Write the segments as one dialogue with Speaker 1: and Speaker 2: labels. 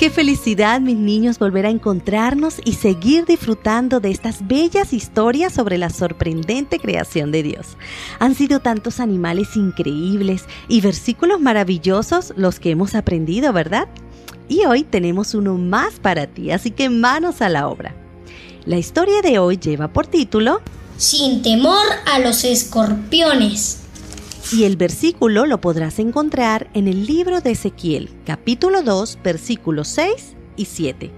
Speaker 1: Qué felicidad, mis niños, volver a encontrarnos y seguir disfrutando de estas bellas historias sobre la sorprendente creación de Dios. Han sido tantos animales increíbles y versículos maravillosos los que hemos aprendido, ¿verdad? Y hoy tenemos uno más para ti, así que manos a la obra. La historia de hoy lleva por título
Speaker 2: Sin temor a los escorpiones
Speaker 1: y el versículo lo podrás encontrar en el libro de Ezequiel, capítulo 2, versículos 6 y 7.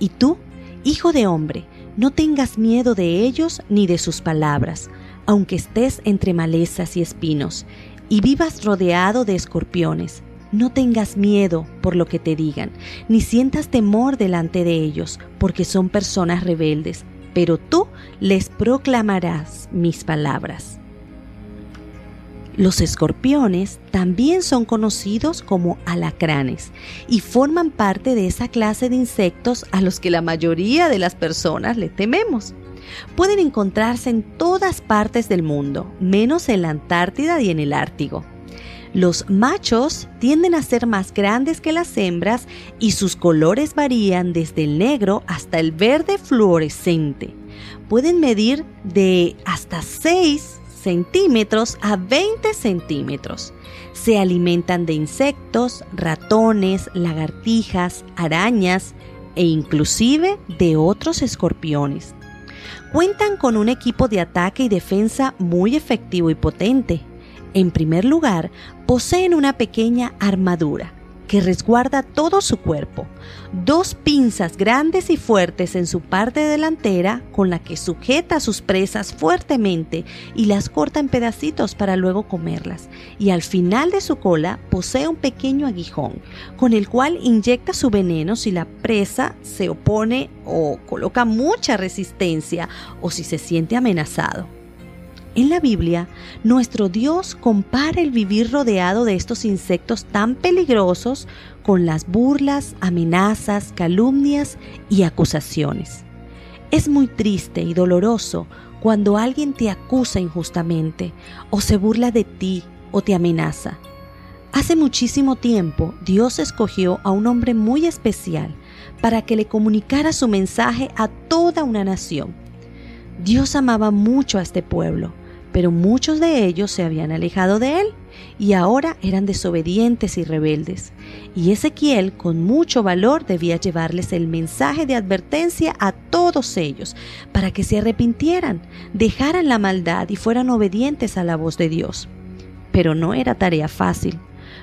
Speaker 1: Y tú, hijo de hombre, no tengas miedo de ellos ni de sus palabras, aunque estés entre malezas y espinos, y vivas rodeado de escorpiones. No tengas miedo por lo que te digan, ni sientas temor delante de ellos, porque son personas rebeldes, pero tú les proclamarás mis palabras. Los escorpiones también son conocidos como alacranes y forman parte de esa clase de insectos a los que la mayoría de las personas le tememos. Pueden encontrarse en todas partes del mundo, menos en la Antártida y en el Ártico. Los machos tienden a ser más grandes que las hembras y sus colores varían desde el negro hasta el verde fluorescente. Pueden medir de hasta 6 centímetros a 20 centímetros. Se alimentan de insectos, ratones, lagartijas, arañas e inclusive de otros escorpiones. Cuentan con un equipo de ataque y defensa muy efectivo y potente. En primer lugar, poseen una pequeña armadura que resguarda todo su cuerpo, dos pinzas grandes y fuertes en su parte delantera con la que sujeta a sus presas fuertemente y las corta en pedacitos para luego comerlas, y al final de su cola posee un pequeño aguijón con el cual inyecta su veneno si la presa se opone o coloca mucha resistencia o si se siente amenazado. En la Biblia, nuestro Dios compara el vivir rodeado de estos insectos tan peligrosos con las burlas, amenazas, calumnias y acusaciones. Es muy triste y doloroso cuando alguien te acusa injustamente o se burla de ti o te amenaza. Hace muchísimo tiempo Dios escogió a un hombre muy especial para que le comunicara su mensaje a toda una nación. Dios amaba mucho a este pueblo pero muchos de ellos se habían alejado de él y ahora eran desobedientes y rebeldes. Y Ezequiel con mucho valor debía llevarles el mensaje de advertencia a todos ellos para que se arrepintieran, dejaran la maldad y fueran obedientes a la voz de Dios. Pero no era tarea fácil.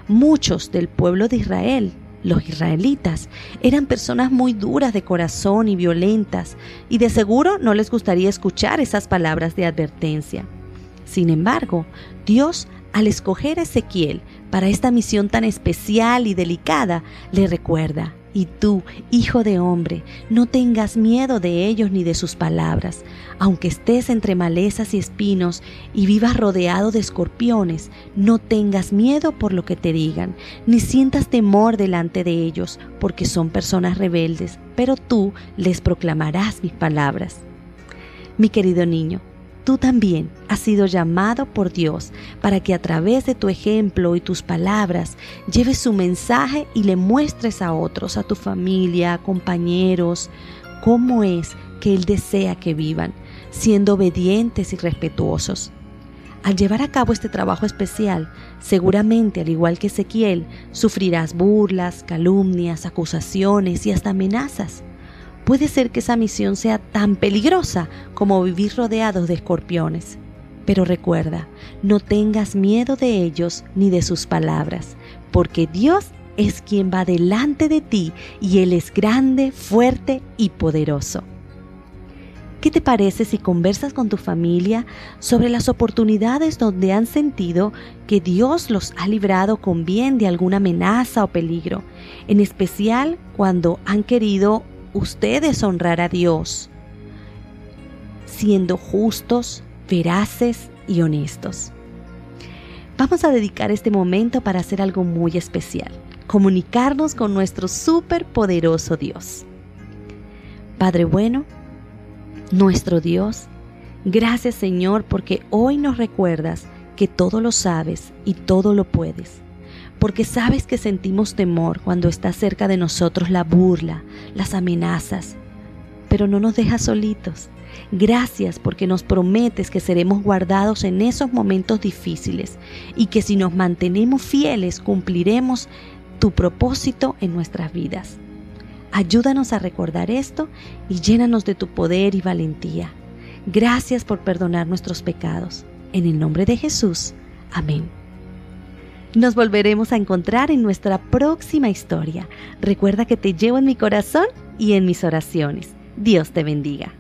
Speaker 1: Muchos del pueblo de Israel los israelitas eran personas muy duras de corazón y violentas, y de seguro no les gustaría escuchar esas palabras de advertencia. Sin embargo, Dios, al escoger a Ezequiel para esta misión tan especial y delicada, le recuerda, y tú, hijo de hombre, no tengas miedo de ellos ni de sus palabras, aunque estés entre malezas y espinos y vivas rodeado de escorpiones, no tengas miedo por lo que te digan, ni sientas temor delante de ellos, porque son personas rebeldes, pero tú les proclamarás mis palabras. Mi querido niño, Tú también has sido llamado por Dios para que a través de tu ejemplo y tus palabras lleves su mensaje y le muestres a otros, a tu familia, compañeros, cómo es que Él desea que vivan, siendo obedientes y respetuosos. Al llevar a cabo este trabajo especial, seguramente, al igual que Ezequiel, sufrirás burlas, calumnias, acusaciones y hasta amenazas. Puede ser que esa misión sea tan peligrosa como vivir rodeados de escorpiones. Pero recuerda, no tengas miedo de ellos ni de sus palabras, porque Dios es quien va delante de ti y Él es grande, fuerte y poderoso. ¿Qué te parece si conversas con tu familia sobre las oportunidades donde han sentido que Dios los ha librado con bien de alguna amenaza o peligro, en especial cuando han querido ustedes honrar a Dios, siendo justos, veraces y honestos. Vamos a dedicar este momento para hacer algo muy especial, comunicarnos con nuestro superpoderoso Dios. Padre bueno, nuestro Dios, gracias Señor porque hoy nos recuerdas que todo lo sabes y todo lo puedes porque sabes que sentimos temor cuando está cerca de nosotros la burla, las amenazas, pero no nos dejas solitos. Gracias porque nos prometes que seremos guardados en esos momentos difíciles y que si nos mantenemos fieles cumpliremos tu propósito en nuestras vidas. Ayúdanos a recordar esto y llénanos de tu poder y valentía. Gracias por perdonar nuestros pecados. En el nombre de Jesús. Amén. Nos volveremos a encontrar en nuestra próxima historia. Recuerda que te llevo en mi corazón y en mis oraciones. Dios te bendiga.